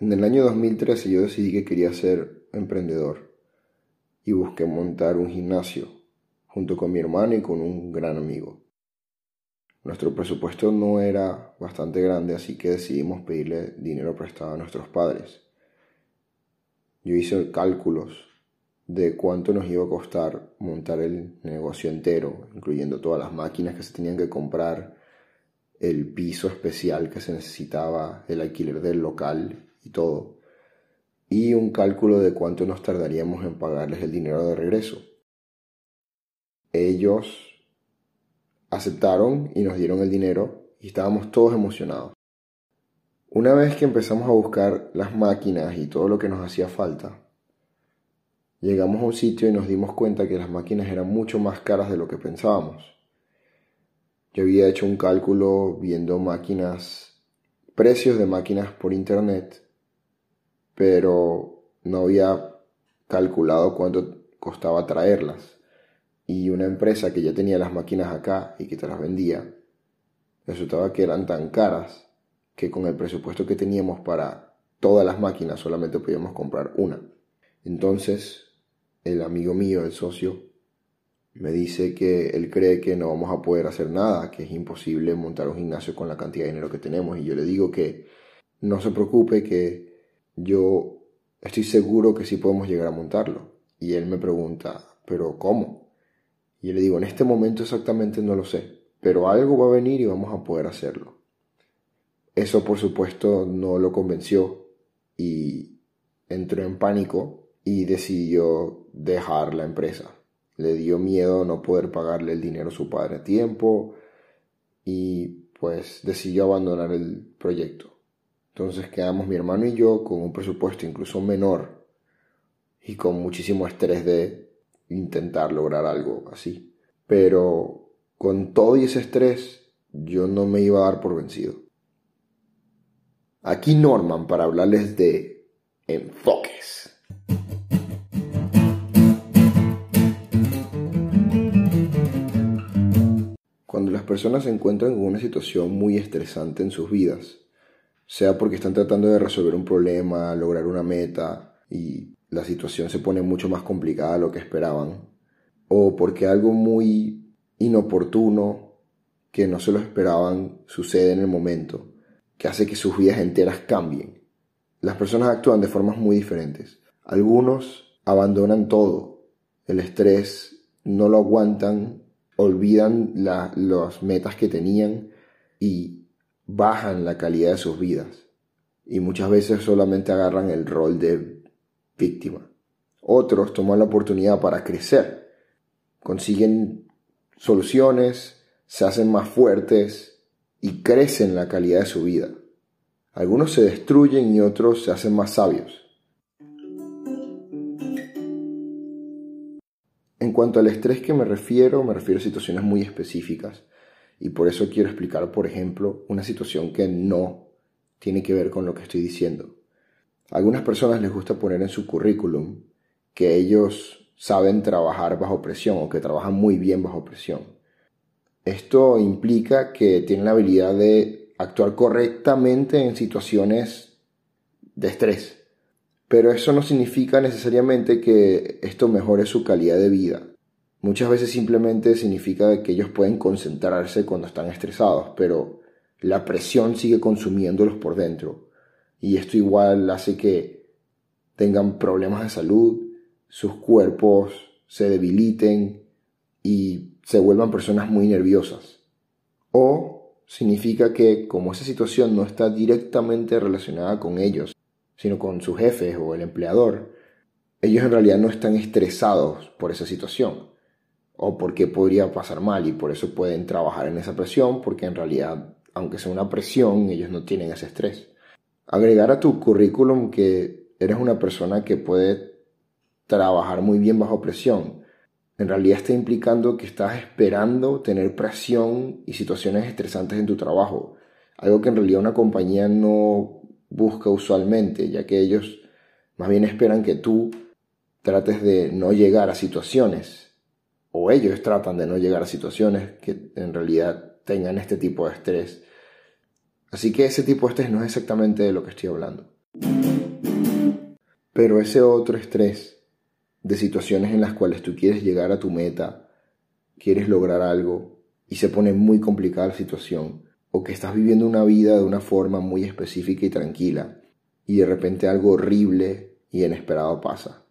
En el año 2013 yo decidí que quería ser emprendedor y busqué montar un gimnasio junto con mi hermano y con un gran amigo. Nuestro presupuesto no era bastante grande, así que decidimos pedirle dinero prestado a nuestros padres. Yo hice cálculos de cuánto nos iba a costar montar el negocio entero, incluyendo todas las máquinas que se tenían que comprar, el piso especial que se necesitaba, el alquiler del local y todo, y un cálculo de cuánto nos tardaríamos en pagarles el dinero de regreso. Ellos aceptaron y nos dieron el dinero y estábamos todos emocionados. Una vez que empezamos a buscar las máquinas y todo lo que nos hacía falta, llegamos a un sitio y nos dimos cuenta que las máquinas eran mucho más caras de lo que pensábamos. Yo había hecho un cálculo viendo máquinas, precios de máquinas por internet pero no había calculado cuánto costaba traerlas. Y una empresa que ya tenía las máquinas acá y que te las vendía, resultaba que eran tan caras que con el presupuesto que teníamos para todas las máquinas solamente podíamos comprar una. Entonces, el amigo mío, el socio, me dice que él cree que no vamos a poder hacer nada, que es imposible montar un gimnasio con la cantidad de dinero que tenemos. Y yo le digo que no se preocupe, que yo estoy seguro que sí podemos llegar a montarlo. Y él me pregunta, ¿pero cómo? Y yo le digo, en este momento exactamente no lo sé, pero algo va a venir y vamos a poder hacerlo. Eso por supuesto no lo convenció y entró en pánico y decidió dejar la empresa. Le dio miedo no poder pagarle el dinero a su padre a tiempo y pues decidió abandonar el proyecto. Entonces quedamos mi hermano y yo con un presupuesto incluso menor y con muchísimo estrés de intentar lograr algo así. Pero con todo ese estrés yo no me iba a dar por vencido. Aquí Norman para hablarles de enfoques. Cuando las personas se encuentran en una situación muy estresante en sus vidas, sea porque están tratando de resolver un problema, lograr una meta y la situación se pone mucho más complicada de lo que esperaban, o porque algo muy inoportuno que no se lo esperaban sucede en el momento, que hace que sus vidas enteras cambien. Las personas actúan de formas muy diferentes. Algunos abandonan todo, el estrés, no lo aguantan, olvidan las metas que tenían y bajan la calidad de sus vidas y muchas veces solamente agarran el rol de víctima. Otros toman la oportunidad para crecer, consiguen soluciones, se hacen más fuertes y crecen la calidad de su vida. Algunos se destruyen y otros se hacen más sabios. En cuanto al estrés que me refiero, me refiero a situaciones muy específicas y por eso quiero explicar, por ejemplo, una situación que no tiene que ver con lo que estoy diciendo. A algunas personas les gusta poner en su currículum que ellos saben trabajar bajo presión o que trabajan muy bien bajo presión. Esto implica que tienen la habilidad de actuar correctamente en situaciones de estrés. Pero eso no significa necesariamente que esto mejore su calidad de vida. Muchas veces simplemente significa que ellos pueden concentrarse cuando están estresados, pero la presión sigue consumiéndolos por dentro. Y esto igual hace que tengan problemas de salud, sus cuerpos se debiliten y se vuelvan personas muy nerviosas. O significa que como esa situación no está directamente relacionada con ellos, sino con sus jefes o el empleador, ellos en realidad no están estresados por esa situación o por qué podría pasar mal y por eso pueden trabajar en esa presión porque en realidad, aunque sea una presión, ellos no tienen ese estrés. Agregar a tu currículum que eres una persona que puede trabajar muy bien bajo presión, en realidad está implicando que estás esperando tener presión y situaciones estresantes en tu trabajo, algo que en realidad una compañía no busca usualmente, ya que ellos más bien esperan que tú trates de no llegar a situaciones o ellos tratan de no llegar a situaciones que en realidad tengan este tipo de estrés. Así que ese tipo de estrés no es exactamente de lo que estoy hablando. Pero ese otro estrés de situaciones en las cuales tú quieres llegar a tu meta, quieres lograr algo y se pone muy complicada la situación, o que estás viviendo una vida de una forma muy específica y tranquila, y de repente algo horrible y inesperado pasa.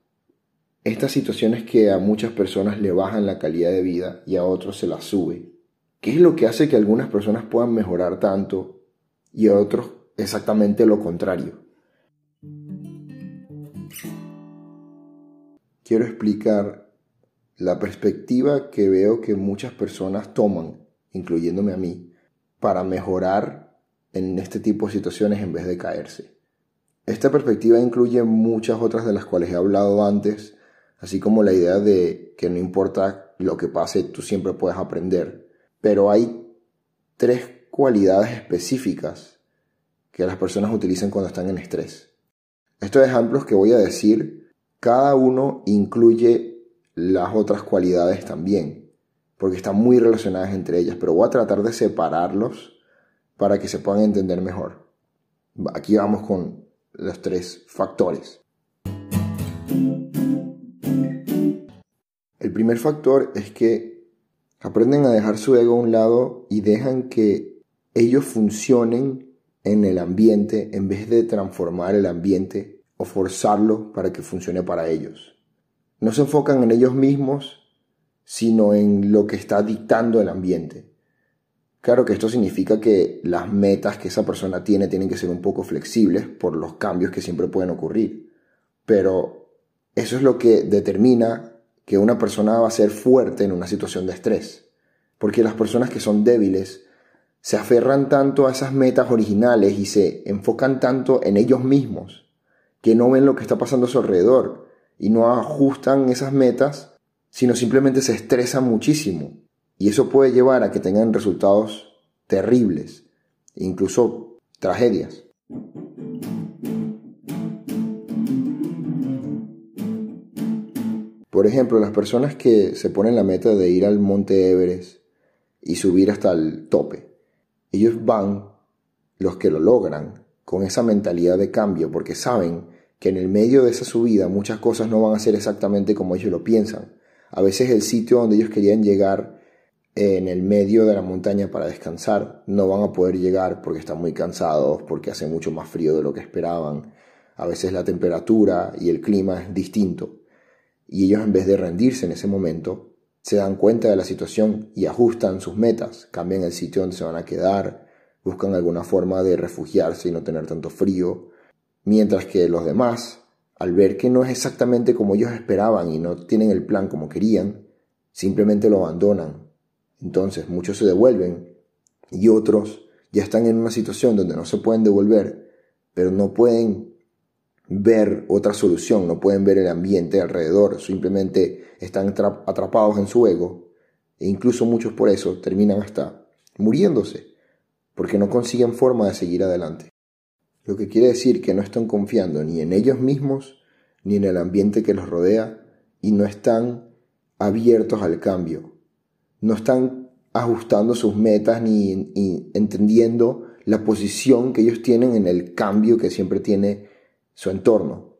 Estas situaciones que a muchas personas le bajan la calidad de vida y a otros se la sube. ¿Qué es lo que hace que algunas personas puedan mejorar tanto y a otros exactamente lo contrario? Quiero explicar la perspectiva que veo que muchas personas toman, incluyéndome a mí, para mejorar en este tipo de situaciones en vez de caerse. Esta perspectiva incluye muchas otras de las cuales he hablado antes, así como la idea de que no importa lo que pase, tú siempre puedes aprender. Pero hay tres cualidades específicas que las personas utilizan cuando están en estrés. Estos ejemplos que voy a decir, cada uno incluye las otras cualidades también, porque están muy relacionadas entre ellas, pero voy a tratar de separarlos para que se puedan entender mejor. Aquí vamos con los tres factores. Primer factor es que aprenden a dejar su ego a un lado y dejan que ellos funcionen en el ambiente en vez de transformar el ambiente o forzarlo para que funcione para ellos. No se enfocan en ellos mismos, sino en lo que está dictando el ambiente. Claro que esto significa que las metas que esa persona tiene tienen que ser un poco flexibles por los cambios que siempre pueden ocurrir. Pero eso es lo que determina que una persona va a ser fuerte en una situación de estrés. Porque las personas que son débiles se aferran tanto a esas metas originales y se enfocan tanto en ellos mismos que no ven lo que está pasando a su alrededor y no ajustan esas metas, sino simplemente se estresan muchísimo y eso puede llevar a que tengan resultados terribles, incluso tragedias. Por ejemplo, las personas que se ponen la meta de ir al monte Everest y subir hasta el tope, ellos van, los que lo logran, con esa mentalidad de cambio, porque saben que en el medio de esa subida muchas cosas no van a ser exactamente como ellos lo piensan. A veces el sitio donde ellos querían llegar en el medio de la montaña para descansar, no van a poder llegar porque están muy cansados, porque hace mucho más frío de lo que esperaban. A veces la temperatura y el clima es distinto. Y ellos en vez de rendirse en ese momento, se dan cuenta de la situación y ajustan sus metas, cambian el sitio donde se van a quedar, buscan alguna forma de refugiarse y no tener tanto frío, mientras que los demás, al ver que no es exactamente como ellos esperaban y no tienen el plan como querían, simplemente lo abandonan. Entonces muchos se devuelven y otros ya están en una situación donde no se pueden devolver, pero no pueden ver otra solución, no pueden ver el ambiente alrededor, simplemente están atrapados en su ego e incluso muchos por eso terminan hasta muriéndose porque no consiguen forma de seguir adelante. Lo que quiere decir que no están confiando ni en ellos mismos ni en el ambiente que los rodea y no están abiertos al cambio, no están ajustando sus metas ni, entendiendo la posición que ellos tienen en el cambio que siempre tiene su entorno.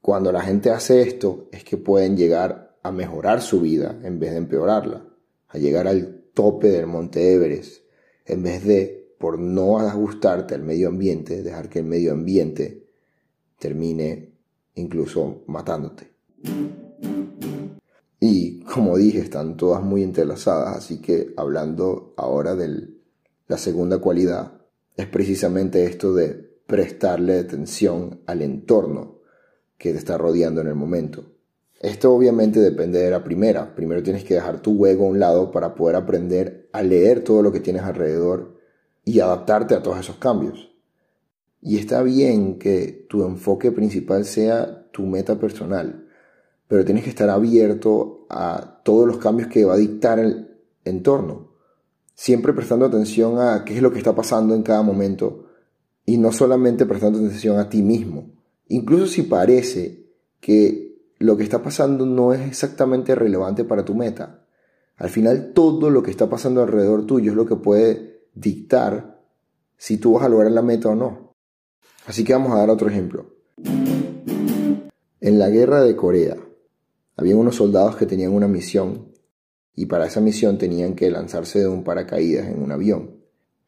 Cuando la gente hace esto es que pueden llegar a mejorar su vida en vez de empeorarla, a llegar al tope del monte Everest, en vez de, por no ajustarte al medio ambiente, dejar que el medio ambiente termine incluso matándote. Y como dije, están todas muy entrelazadas, así que hablando ahora de la segunda cualidad, es precisamente esto de prestarle atención al entorno que te está rodeando en el momento. Esto obviamente depende de la primera. Primero tienes que dejar tu ego a un lado para poder aprender a leer todo lo que tienes alrededor y adaptarte a todos esos cambios. Y está bien que tu enfoque principal sea tu meta personal pero tienes que estar abierto a todos los cambios que va a dictar el entorno. Siempre prestando atención a qué es lo que está pasando en cada momento y no solamente prestando atención a ti mismo. Incluso si parece que lo que está pasando no es exactamente relevante para tu meta. Al final todo lo que está pasando alrededor tuyo es lo que puede dictar si tú vas a lograr la meta o no. Así que vamos a dar otro ejemplo. En la guerra de Corea, había unos soldados que tenían una misión y para esa misión tenían que lanzarse de un paracaídas en un avión.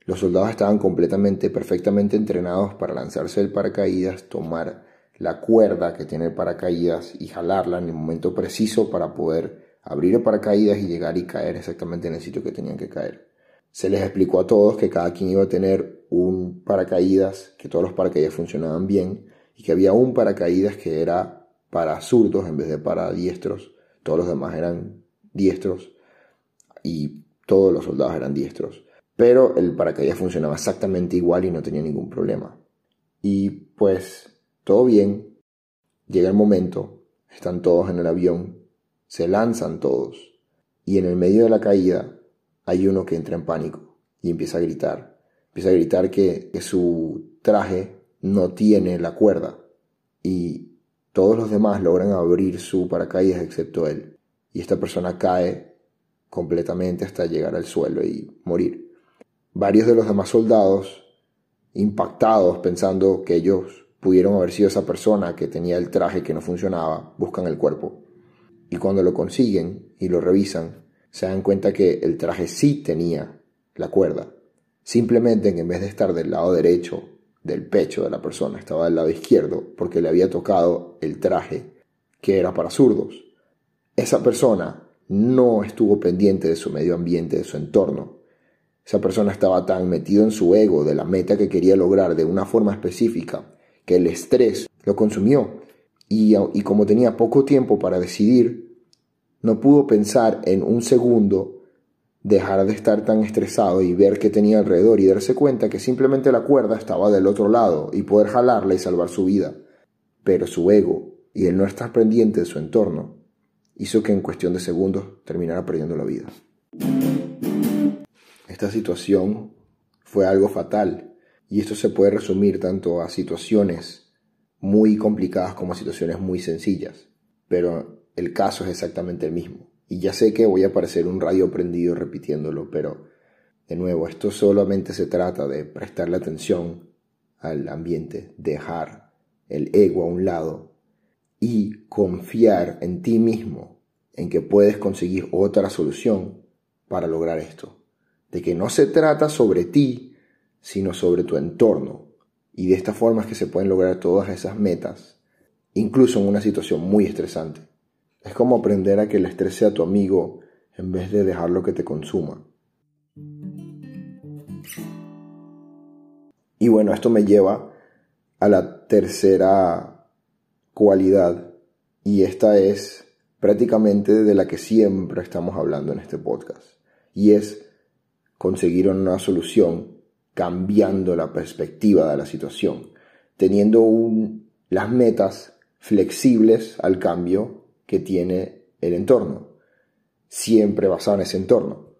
Los soldados estaban completamente, perfectamente entrenados para lanzarse del paracaídas, tomar la cuerda que tiene el paracaídas y jalarla en el momento preciso para poder abrir el paracaídas y llegar y caer exactamente en el sitio que tenían que caer. Se les explicó a todos que cada quien iba a tener un paracaídas, que todos los paracaídas funcionaban bien y que había un paracaídas que era para zurdos en vez de para diestros. Todos los demás eran diestros y todos los soldados eran diestros. Pero el paracaídas funcionaba exactamente igual y no tenía ningún problema. Y pues todo bien, llega el momento, están todos en el avión, se lanzan todos y en el medio de la caída hay uno que entra en pánico y empieza a gritar. Empieza a gritar que, que su traje no tiene la cuerda y todos los demás logran abrir su paracaídas excepto él. Y esta persona cae completamente hasta llegar al suelo y morir. Varios de los demás soldados, impactados pensando que ellos pudieron haber sido esa persona que tenía el traje que no funcionaba, buscan el cuerpo. Y cuando lo consiguen y lo revisan, se dan cuenta que el traje sí tenía la cuerda. Simplemente en vez de estar del lado derecho del pecho de la persona, estaba del lado izquierdo porque le había tocado el traje que era para zurdos. Esa persona no estuvo pendiente de su medio ambiente, de su entorno. Esa persona estaba tan metido en su ego de la meta que quería lograr de una forma específica que el estrés lo consumió y, y como tenía poco tiempo para decidir, no pudo pensar en un segundo dejar de estar tan estresado y ver qué tenía alrededor y darse cuenta que simplemente la cuerda estaba del otro lado y poder jalarla y salvar su vida. Pero su ego y el no estar pendiente de su entorno hizo que en cuestión de segundos terminara perdiendo la vida. Esta situación fue algo fatal y esto se puede resumir tanto a situaciones muy complicadas como a situaciones muy sencillas, pero el caso es exactamente el mismo. Y ya sé que voy a parecer un radio prendido repitiéndolo, pero de nuevo, esto solamente se trata de prestarle atención al ambiente, dejar el ego a un lado y confiar en ti mismo, en que puedes conseguir otra solución para lograr esto. De que no se trata sobre ti, sino sobre tu entorno. Y de esta forma es que se pueden lograr todas esas metas, incluso en una situación muy estresante. Es como aprender a que el estrés sea tu amigo en vez de dejarlo que te consuma. Y bueno, esto me lleva a la tercera cualidad y esta es prácticamente de la que siempre estamos hablando en este podcast y es conseguir una solución cambiando la perspectiva de la situación, teniendo las metas flexibles al cambio que tiene el entorno, siempre basado en ese entorno.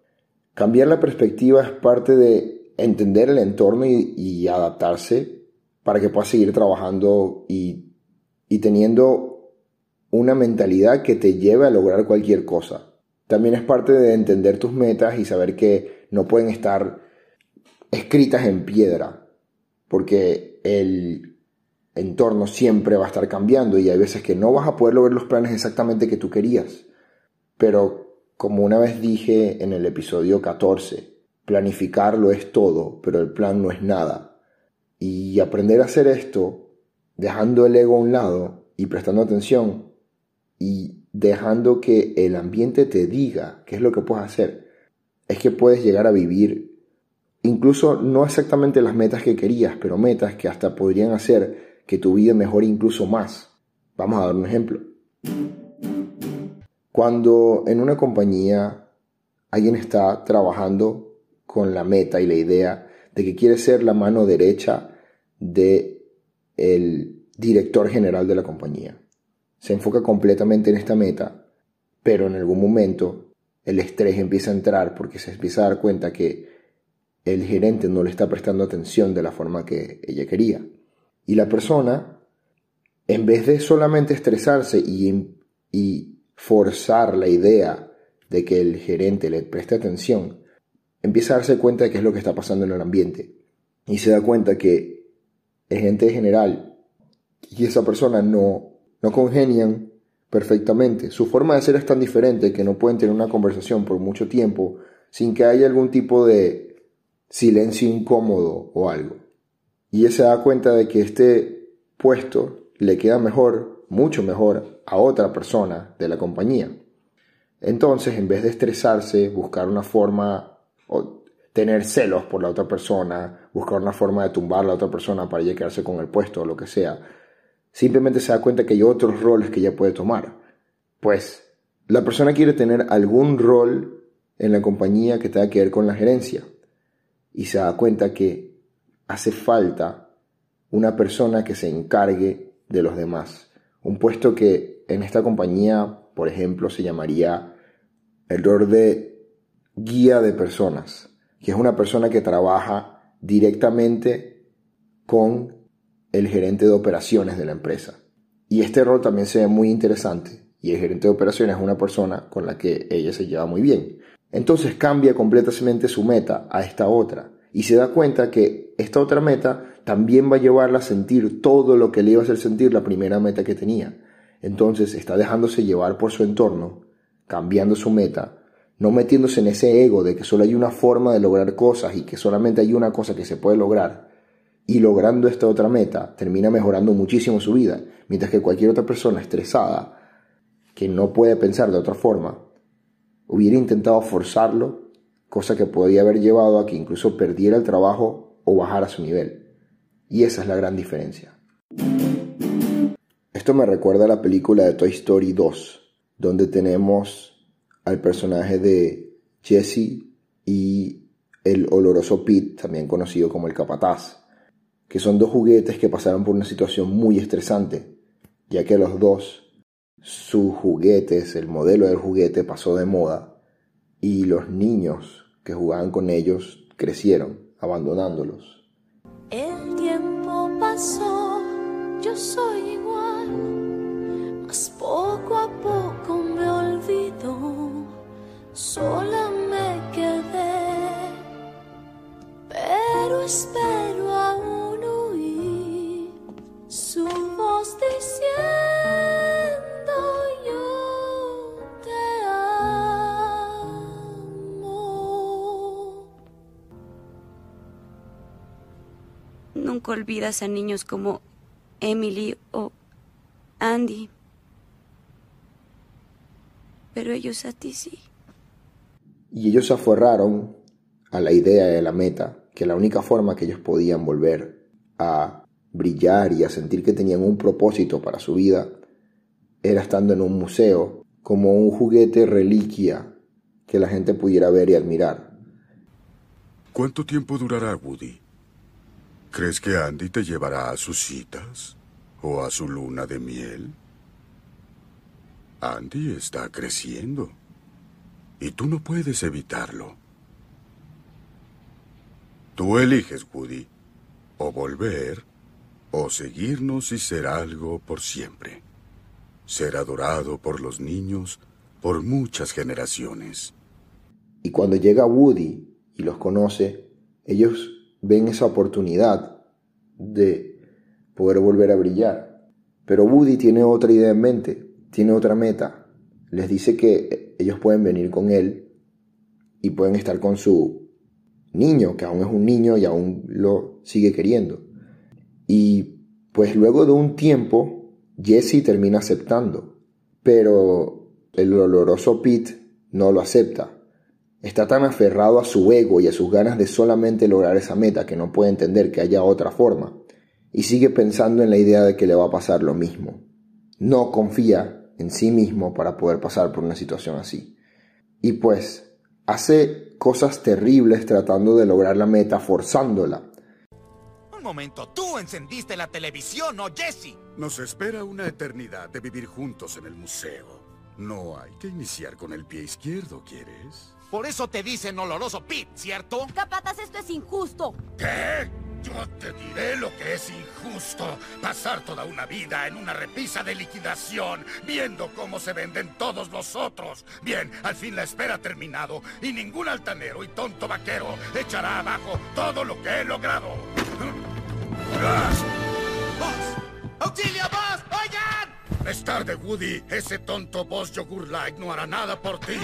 Cambiar la perspectiva es parte de entender el entorno y, adaptarse para que puedas seguir trabajando y teniendo una mentalidad que te lleve a lograr cualquier cosa. También es parte de entender tus metas y saber que no pueden estar escritas en piedra, porque el entorno siempre va a estar cambiando y hay veces que no vas a poder lograr los planes exactamente que tú querías. Pero como una vez dije en el episodio 14, planificarlo es todo, pero el plan no es nada. Y aprender a hacer esto dejando el ego a un lado y prestando atención y dejando que el ambiente te diga qué es lo que puedes hacer, es que puedes llegar a vivir incluso no exactamente las metas que querías, pero metas que hasta podrían hacer que tu vida mejore incluso más. Vamos a dar un ejemplo. Cuando en una compañía alguien está trabajando con la meta y la idea de que quiere ser la mano derecha de el director general de la compañía. Se enfoca completamente en esta meta, pero en algún momento el estrés empieza a entrar porque se empieza a dar cuenta que el gerente no le está prestando atención de la forma que ella quería. Y la persona, en vez de solamente estresarse y, forzar la idea de que el gerente le preste atención, empieza a darse cuenta de qué es lo que está pasando en el ambiente. Y se da cuenta que el gerente general y esa persona no, no congenian perfectamente. Su forma de ser es tan diferente que no pueden tener una conversación por mucho tiempo sin que haya algún tipo de silencio incómodo o algo. Y él se da cuenta de que este puesto le queda mejor, mucho mejor, a otra persona de la compañía. Entonces, en vez de estresarse, buscar una forma o tener celos por la otra persona, buscar una forma de tumbar a la otra persona para ya quedarse con el puesto o lo que sea, simplemente se da cuenta que hay otros roles que ella puede tomar. Pues la persona quiere tener algún rol en la compañía que tenga que ver con la gerencia y se da cuenta que hace falta una persona que se encargue de los demás. Un puesto que en esta compañía, por ejemplo, se llamaría el rol de guía de personas, que es una persona que trabaja directamente con el gerente de operaciones de la empresa. Y este rol también se ve muy interesante. Y el gerente de operaciones es una persona con la que ella se lleva muy bien. Entonces cambia completamente su meta a esta otra. Y se da cuenta que esta otra meta también va a llevarla a sentir todo lo que le iba a hacer sentir la primera meta que tenía. Entonces está dejándose llevar por su entorno, cambiando su meta, no metiéndose en ese ego de que solo hay una forma de lograr cosas y que solamente hay una cosa que se puede lograr, y logrando esta otra meta termina mejorando muchísimo su vida, mientras que cualquier otra persona estresada, que no puede pensar de otra forma, hubiera intentado forzarlo, cosa que podría haber llevado a que incluso perdiera el trabajo o bajara su nivel. Y esa es la gran diferencia. Esto me recuerda a la película de Toy Story 2, donde tenemos al personaje de Jesse y el oloroso Pete, también conocido como el capataz que son dos juguetes que pasaron por una situación muy estresante, ya que los dos, sus juguetes, el modelo del juguete pasó de moda y los niños que jugaban con ellos crecieron, abandonándolos. El tiempo pasó, yo soy Nunca olvidas a niños como Emily o Andy. Pero ellos a ti sí. Y ellos se aferraron a la idea de la meta, que la única forma que ellos podían volver a brillar y a sentir que tenían un propósito para su vida, era estando en un museo como un juguete reliquia que la gente pudiera ver y admirar. ¿Cuánto tiempo durará Woody? ¿Crees que Andy te llevará a sus citas? ¿O a su luna de miel? Andy está creciendo. Y tú no puedes evitarlo. Tú eliges, Woody. O volver o seguirnos y ser algo por siempre. Ser adorado por los niños por muchas generaciones. Y cuando llega Woody y los conoce, ellos ven esa oportunidad de poder volver a brillar. Pero Woody tiene otra idea en mente, tiene otra meta. Les dice que ellos pueden venir con él y pueden estar con su niño, que aún es un niño y aún lo sigue queriendo. Y pues luego de un tiempo, Jesse termina aceptando, pero el oloroso Pete no lo acepta. Está tan aferrado a su ego y a sus ganas de solamente lograr esa meta que no puede entender que haya otra forma, y sigue pensando en la idea de que le va a pasar lo mismo. No confía en sí mismo para poder pasar por una situación así. Y pues hace cosas terribles tratando de lograr la meta, forzándola, momento, tú encendiste la televisión, ¿no, Jesse? Nos espera una eternidad de vivir juntos en el museo. No hay que iniciar con el pie izquierdo, ¿quieres? Por eso te dicen oloroso Pete, ¿cierto? Capatas, esto es injusto. ¿Qué? Yo te diré lo que es injusto. Pasar toda una vida en una repisa de liquidación, viendo cómo se venden todos los otros. Bien, al fin la espera ha terminado y ningún altanero y tonto vaquero echará abajo todo lo que he logrado. ¡Auxilio, boss! ¡Oigan! Es tarde, Woody. Ese tonto Boss Yogur Light no hará nada por ti.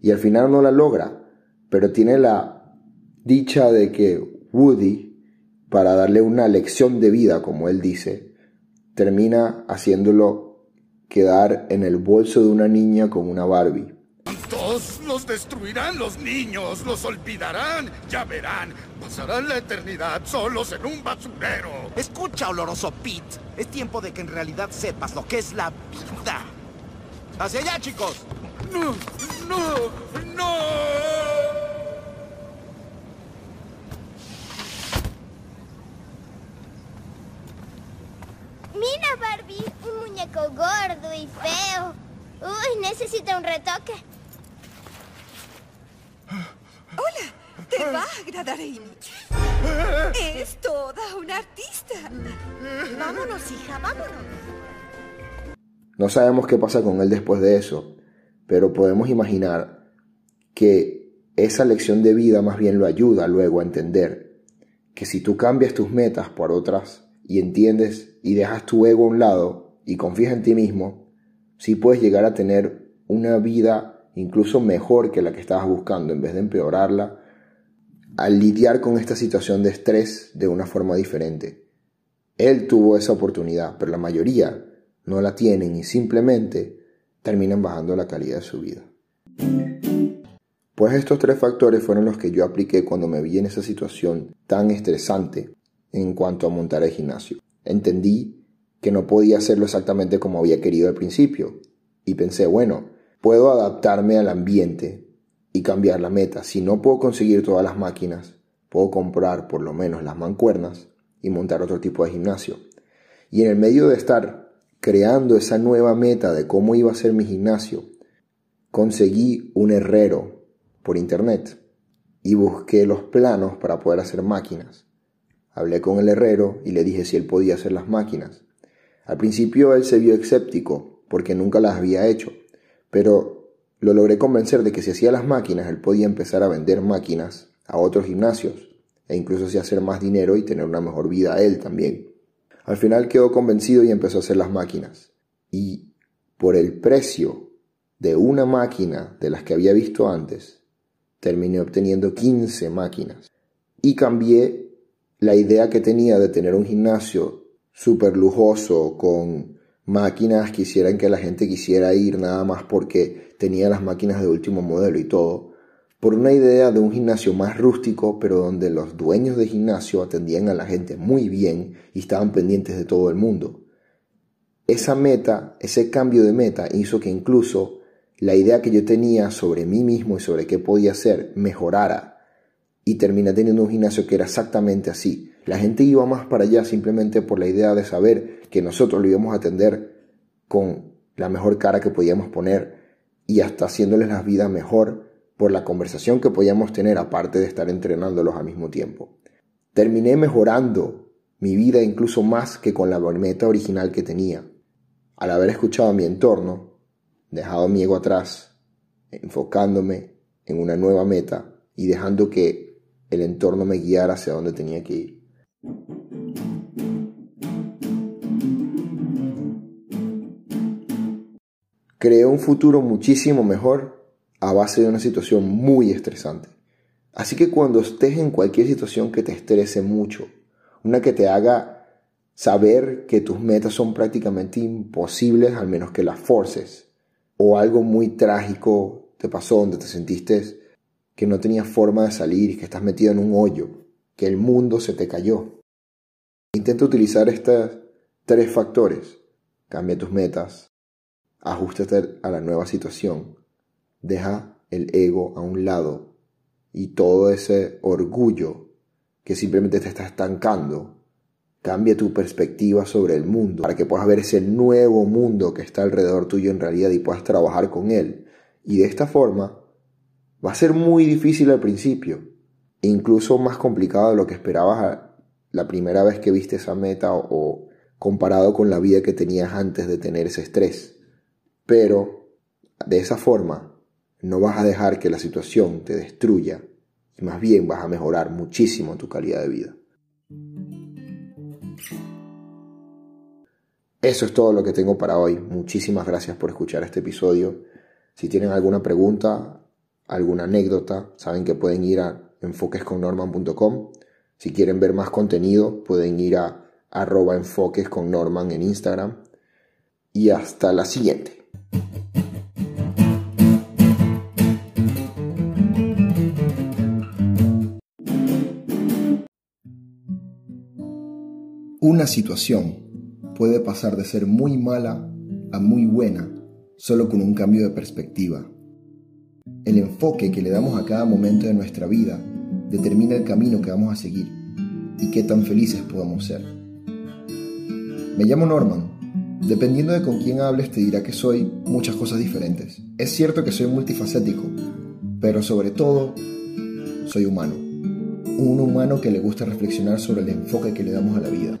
Y al final no la logra, pero tiene la dicha de que Woody, para darle una lección de vida, como él dice, termina haciéndolo quedar en el bolso de una niña con una Barbie. Todos los destruirán los niños, los olvidarán, ya verán. Pasarán la eternidad solos en un basurero. Escucha, oloroso Pete. Es tiempo de que en realidad sepas lo que es la vida. ¡Hacia allá, chicos! No, no, no. Mira, Barbie, un muñeco gordo y feo. Uy, necesita un retoque. Te va a agradar, Amy. Es toda una artista. Vámonos, hija, vámonos. No sabemos qué pasa con él después de eso, pero podemos imaginar que esa lección de vida más bien lo ayuda luego a entender que si tú cambias tus metas por otras y entiendes y dejas tu ego a un lado y confías en ti mismo, sí puedes llegar a tener una vida incluso mejor que la que estabas buscando en vez de empeorarla al lidiar con esta situación de estrés de una forma diferente. Él tuvo esa oportunidad, pero la mayoría no la tienen y simplemente terminan bajando la calidad de su vida. Pues estos tres factores fueron los que yo apliqué cuando me vi en esa situación tan estresante en cuanto a montar el gimnasio. Entendí que no podía hacerlo exactamente como había querido al principio y pensé, bueno, puedo adaptarme al ambiente y cambiar la meta. Si no puedo conseguir todas las máquinas, puedo comprar por lo menos las mancuernas y montar otro tipo de gimnasio. Y en el medio de estar creando esa nueva meta de cómo iba a ser mi gimnasio, conseguí un herrero por internet y busqué los planos para poder hacer máquinas. Hablé con el herrero y le dije si él podía hacer las máquinas. Al principio él se vio escéptico porque nunca las había hecho, pero lo logré convencer de que si hacía las máquinas él podía empezar a vender máquinas a otros gimnasios e incluso así hacer más dinero y tener una mejor vida a él también. Al final quedó convencido y empezó a hacer las máquinas. Y por el precio de una máquina de las que había visto antes, terminé obteniendo 15 máquinas. Y cambié la idea que tenía de tener un gimnasio súper lujoso con máquinas que hicieran que la gente quisiera ir nada más porque tenía las máquinas de último modelo y todo, por una idea de un gimnasio más rústico, pero donde los dueños de gimnasio atendían a la gente muy bien y estaban pendientes de todo el mundo. Esa meta, ese cambio de meta hizo que incluso la idea que yo tenía sobre mí mismo y sobre qué podía hacer mejorara y terminé teniendo un gimnasio que era exactamente así. La gente iba más para allá simplemente por la idea de saber que nosotros lo íbamos a atender con la mejor cara que podíamos poner y hasta haciéndoles la vida mejor por la conversación que podíamos tener aparte de estar entrenándolos al mismo tiempo. Terminé mejorando mi vida incluso más que con la meta original que tenía. Al haber escuchado a mi entorno, dejado mi ego atrás, enfocándome en una nueva meta y dejando que el entorno me guiara hacia donde tenía que ir. Creé un futuro muchísimo mejor a base de una situación muy estresante. Así que cuando estés en cualquier situación que te estrese mucho, una que te haga saber que tus metas son prácticamente imposibles al menos que las forces, o algo muy trágico te pasó donde te sentiste que no tenías forma de salir y que estás metido en un hoyo, que el mundo se te cayó. Intenta utilizar estos tres factores. Cambia tus metas, ajustate a la nueva situación, deja el ego a un lado y todo ese orgullo que simplemente te está estancando. Cambia tu perspectiva sobre el mundo para que puedas ver ese nuevo mundo que está alrededor tuyo en realidad y puedas trabajar con él. Y de esta forma va a ser muy difícil al principio, incluso más complicado de lo que esperabas la primera vez que viste esa meta o, comparado con la vida que tenías antes de tener ese estrés. Pero de esa forma no vas a dejar que la situación te destruya y más bien vas a mejorar muchísimo tu calidad de vida. Eso es todo lo que tengo para hoy. Muchísimas gracias por escuchar este episodio. Si tienen alguna pregunta, alguna anécdota, saben que pueden ir a enfoquesconnorman.com. Si quieren ver más contenido, pueden ir a arroba en Instagram. Y hasta la siguiente. Una situación puede pasar de ser muy mala a muy buena solo con un cambio de perspectiva. El enfoque que le damos a cada momento de nuestra vida determina el camino que vamos a seguir y qué tan felices podamos ser. Me llamo Norman. Dependiendo de con quién hables te dirá que soy muchas cosas diferentes. Es cierto que soy multifacético, pero sobre todo soy humano. Un humano que le gusta reflexionar sobre el enfoque que le damos a la vida.